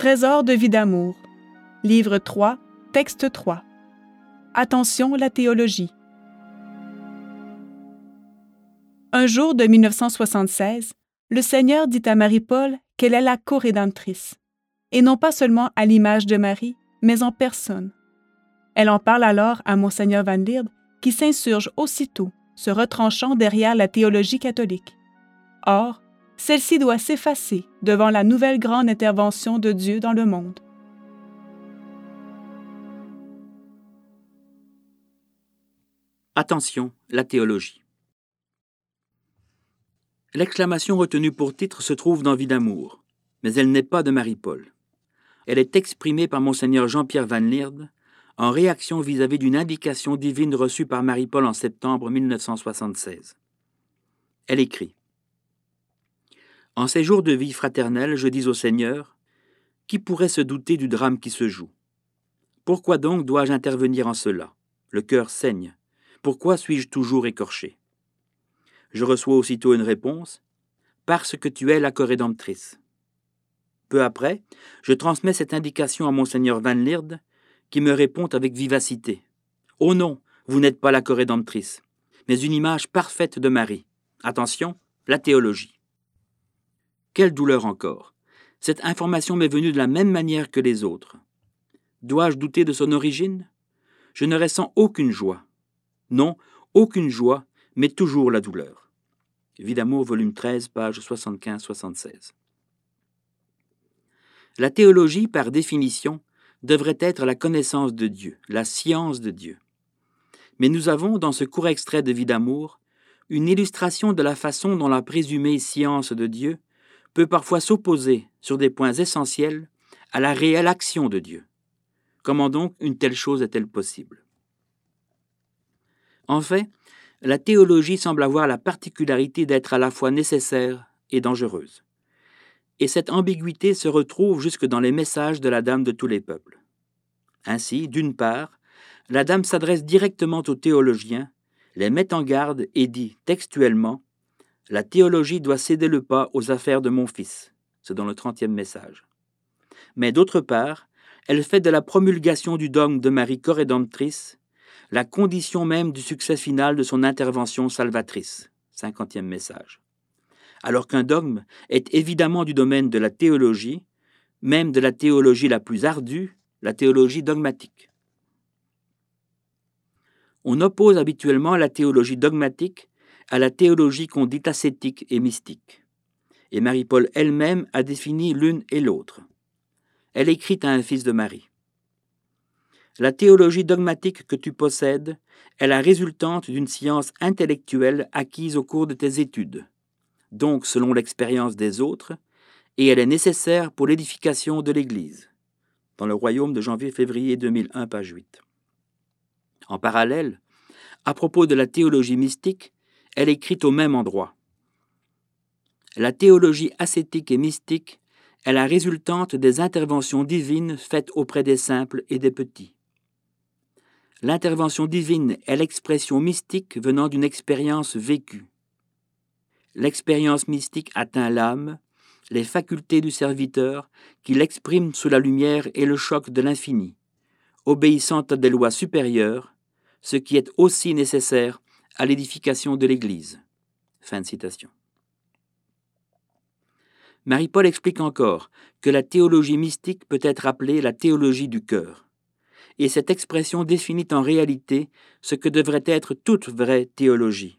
Trésor de vie d'amour. Livre 3, texte 3. Attention, la théologie. Un jour de 1976, le Seigneur dit à Marie-Paul qu'elle est la co-rédemptrice, et non pas seulement à l'image de Marie, mais en personne. Elle en parle alors à Monseigneur Van Lierde, qui s'insurge aussitôt, se retranchant derrière la théologie catholique. Or, celle-ci doit s'effacer devant la nouvelle grande intervention de Dieu dans le monde. Attention, la théologie. L'exclamation retenue pour titre se trouve dans Vie d'amour, mais elle n'est pas de Marie-Paul. Elle est exprimée par Monseigneur Jean-Pierre Van Lierde en réaction vis-à-vis d'une indication divine reçue par Marie-Paul en septembre 1976. Elle écrit En ces jours de vie fraternelle, je dis au Seigneur Qui pourrait se douter du drame qui se joue? Pourquoi donc dois-je intervenir en cela? Le cœur saigne. Pourquoi suis-je toujours écorché? Je reçois aussitôt une réponse Parce que tu es la corrédemptrice. Peu après, je transmets cette indication à Monseigneur Van Lierde qui me répond avec vivacité. Oh non, vous n'êtes pas la corrédemptrice, mais une image parfaite de Marie. Attention, la théologie. Quelle douleur encore. Cette information m'est venue de la même manière que les autres. Dois-je douter de son origine? Je ne ressens aucune joie. Non, aucune joie, mais toujours la douleur. Vie d'amour, volume 13, page 75-76. La théologie, par définition, devrait être la connaissance de Dieu, la science de Dieu. Mais nous avons, dans ce court extrait de Vie d'amour, une illustration de la façon dont la présumée science de Dieu peut parfois s'opposer sur des points essentiels à la réelle action de Dieu. Comment donc une telle chose est-elle possible? En fait, la théologie semble avoir la particularité d'être à la fois nécessaire et dangereuse et cette ambiguïté se retrouve jusque dans les messages de la Dame de tous les peuples. Ainsi, d'une part, la Dame s'adresse directement aux théologiens, les met en garde et dit textuellement La théologie doit céder le pas aux affaires de mon fils. C'est dans le trentième message. Mais d'autre part, elle fait de la promulgation du dogme de Marie corrédemptrice la condition même du succès final de son intervention salvatrice. Cinquantième message alors qu'un dogme est évidemment du domaine de la théologie, même de la théologie la plus ardue, la théologie dogmatique. On oppose habituellement la théologie dogmatique à la théologie qu'on dit ascétique et mystique. Et Marie-Paul elle-même a défini l'une et l'autre. Elle écrit à un fils de Marie. La théologie dogmatique que tu possèdes est la résultante d'une science intellectuelle acquise au cours de tes études donc selon l'expérience des autres, et elle est nécessaire pour l'édification de l'Église. Dans le royaume de janvier-février 2001, page 8. En parallèle, à propos de la théologie mystique, elle écrit au même endroit. La théologie ascétique et mystique est la résultante des interventions divines faites auprès des simples et des petits. L'intervention divine est l'expression mystique venant d'une expérience vécue l'expérience mystique atteint l'âme, les facultés du serviteur, qui l'exprime sous la lumière et le choc de l'infini, obéissant à des lois supérieures, ce qui est aussi nécessaire à l'édification de l'Église. Fin citation. Marie-Paul explique encore que la théologie mystique peut être appelée la théologie du cœur, et cette expression définit en réalité ce que devrait être toute vraie théologie.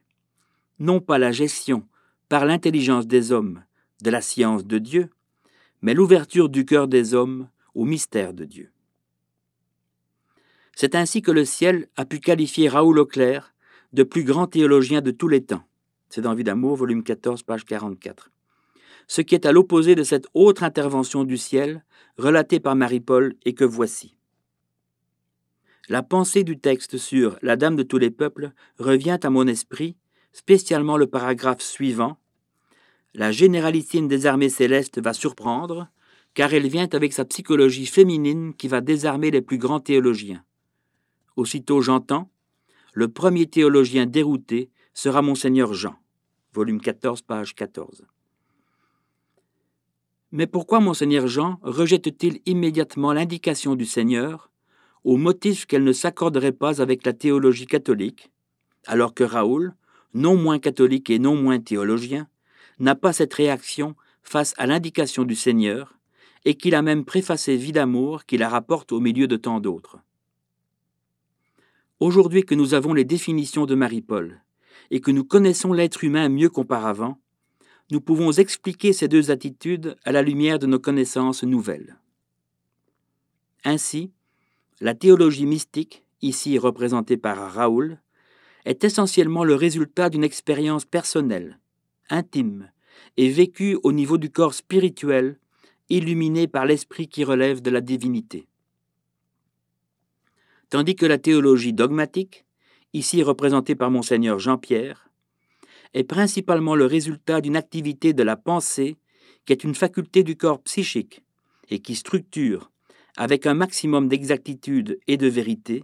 Non pas la gestion par l'intelligence des hommes de la science de Dieu, mais l'ouverture du cœur des hommes au mystère de Dieu. C'est ainsi que le ciel a pu qualifier Raoul Auclair de plus grand théologien de tous les temps. C'est dans Vie d'amour, volume 14, page 44. Ce qui est à l'opposé de cette autre intervention du ciel, relatée par Marie-Paul, et que voici. La pensée du texte sur la Dame de tous les peuples revient à mon esprit, spécialement le paragraphe suivant, la généralissime des armées célestes va surprendre, car elle vient avec sa psychologie féminine qui va désarmer les plus grands théologiens. Aussitôt j'entends, le premier théologien dérouté sera monseigneur Jean, volume 14, page 14. Mais pourquoi monseigneur Jean rejette-t-il immédiatement l'indication du Seigneur au motif qu'elle ne s'accorderait pas avec la théologie catholique, alors que Raoul, non moins catholique et non moins théologien, n'a pas cette réaction face à l'indication du Seigneur, et qu'il a même préfacé Vie d'amour qui la rapporte au milieu de tant d'autres? Aujourd'hui que nous avons les définitions de Marie-Paul, et que nous connaissons l'être humain mieux qu'auparavant, nous pouvons expliquer ces deux attitudes à la lumière de nos connaissances nouvelles. Ainsi, la théologie mystique, ici représentée par Raoul, est essentiellement le résultat d'une expérience personnelle, intime, et vécue au niveau du corps spirituel, illuminé par l'esprit qui relève de la divinité. Tandis que la théologie dogmatique, ici représentée par monseigneur Jean-Pierre, est principalement le résultat d'une activité de la pensée qui est une faculté du corps psychique et qui structure, avec un maximum d'exactitude et de vérité,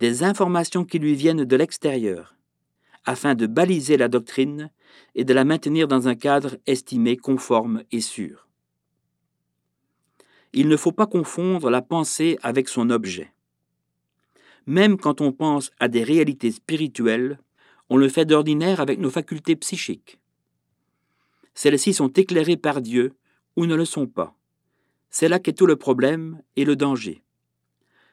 des informations qui lui viennent de l'extérieur, afin de baliser la doctrine et de la maintenir dans un cadre estimé conforme et sûr. Il ne faut pas confondre la pensée avec son objet. Même quand on pense à des réalités spirituelles, on le fait d'ordinaire avec nos facultés psychiques. Celles-ci sont éclairées par Dieu ou ne le sont pas. C'est là qu'est tout le problème et le danger.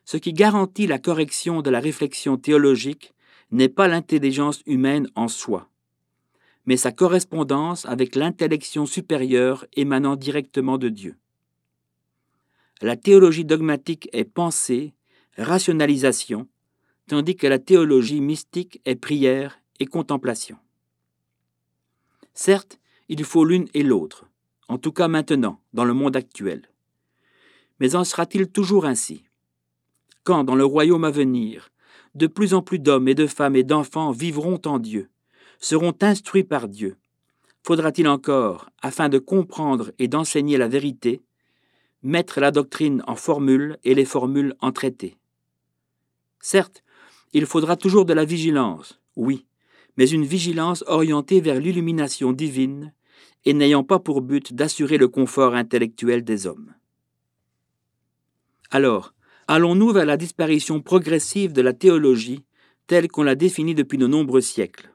Ce qui garantit la correction de la réflexion théologique n'est pas l'intelligence humaine en soi, mais sa correspondance avec l'intellection supérieure émanant directement de Dieu. La théologie dogmatique est pensée, rationalisation, tandis que la théologie mystique est prière et contemplation. Certes, il faut l'une et l'autre, en tout cas maintenant, dans le monde actuel. Mais en sera-t-il toujours ainsi? Quand, dans le royaume à venir, de plus en plus d'hommes et de femmes et d'enfants vivront en Dieu, seront instruits par Dieu, faudra-t-il encore, afin de comprendre et d'enseigner la vérité, mettre la doctrine en formules et les formules en traités Certes, il faudra toujours de la vigilance, oui, mais une vigilance orientée vers l'illumination divine et n'ayant pas pour but d'assurer le confort intellectuel des hommes. Alors, allons-nous vers la disparition progressive de la théologie telle qu'on l'a définie depuis de nombreux siècles?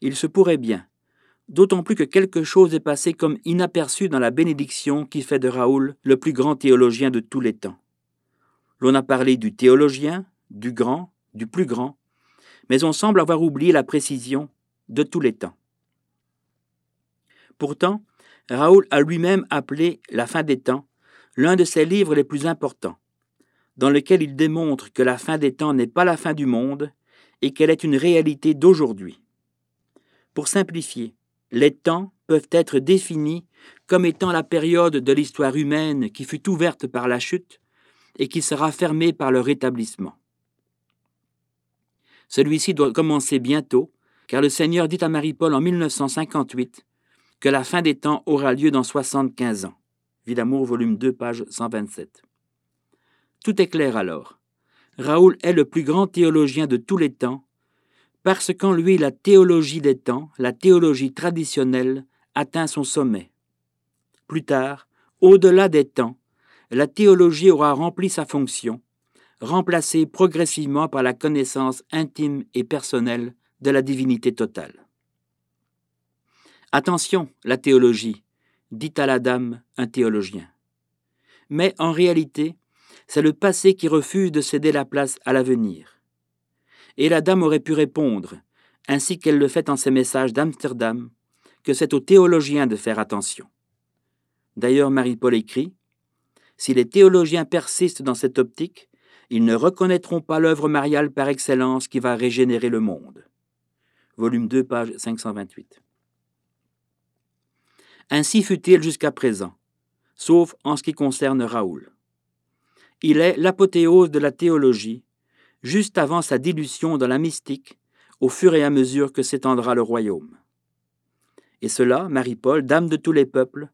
Il se pourrait bien, d'autant plus que quelque chose est passé comme inaperçu dans la bénédiction qui fait de Raoul le plus grand théologien de tous les temps. L'on a parlé du théologien, du grand, du plus grand, mais on semble avoir oublié la précision de tous les temps. Pourtant, Raoul a lui-même appelé La fin des temps l'un de ses livres les plus importants, dans lequel il démontre que la fin des temps n'est pas la fin du monde et qu'elle est une réalité d'aujourd'hui. Pour simplifier, les temps peuvent être définis comme étant la période de l'histoire humaine qui fut ouverte par la chute et qui sera fermée par le rétablissement. Celui-ci doit commencer bientôt, car le Seigneur dit à Marie-Paul en 1958 que la fin des temps aura lieu dans 75 ans. Vie d'amour, volume 2, page 127. Tout est clair alors. Raoul est le plus grand théologien de tous les temps, parce qu'en lui la théologie des temps, la théologie traditionnelle, atteint son sommet. Plus tard, au-delà des temps, la théologie aura rempli sa fonction, remplacée progressivement par la connaissance intime et personnelle de la divinité totale. Attention, la théologie, dit à la dame un théologien. Mais en réalité, c'est le passé qui refuse de céder la place à l'avenir. Et la dame aurait pu répondre, ainsi qu'elle le fait en ses messages d'Amsterdam, que c'est aux théologiens de faire attention. D'ailleurs, Marie-Paul écrit Si les théologiens persistent dans cette optique, ils ne reconnaîtront pas l'œuvre mariale par excellence qui va régénérer le monde. Volume 2, page 528. Ainsi fut-il jusqu'à présent, sauf en ce qui concerne Raoul. Il est l'apothéose de la théologie, juste avant sa dilution dans la mystique, au fur et à mesure que s'étendra le royaume. Et cela, Marie-Paul, dame de tous les peuples,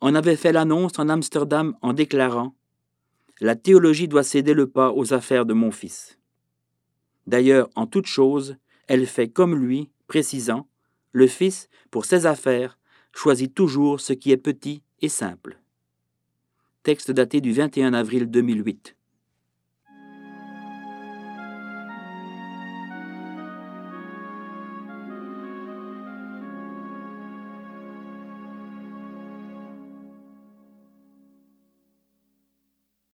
en avait fait l'annonce en Amsterdam en déclarant la théologie doit céder le pas aux affaires de mon fils. D'ailleurs, en toute chose, elle fait comme lui, précisant, le fils, pour ses affaires, choisit toujours ce qui est petit et simple. Texte daté du 21 avril 2008.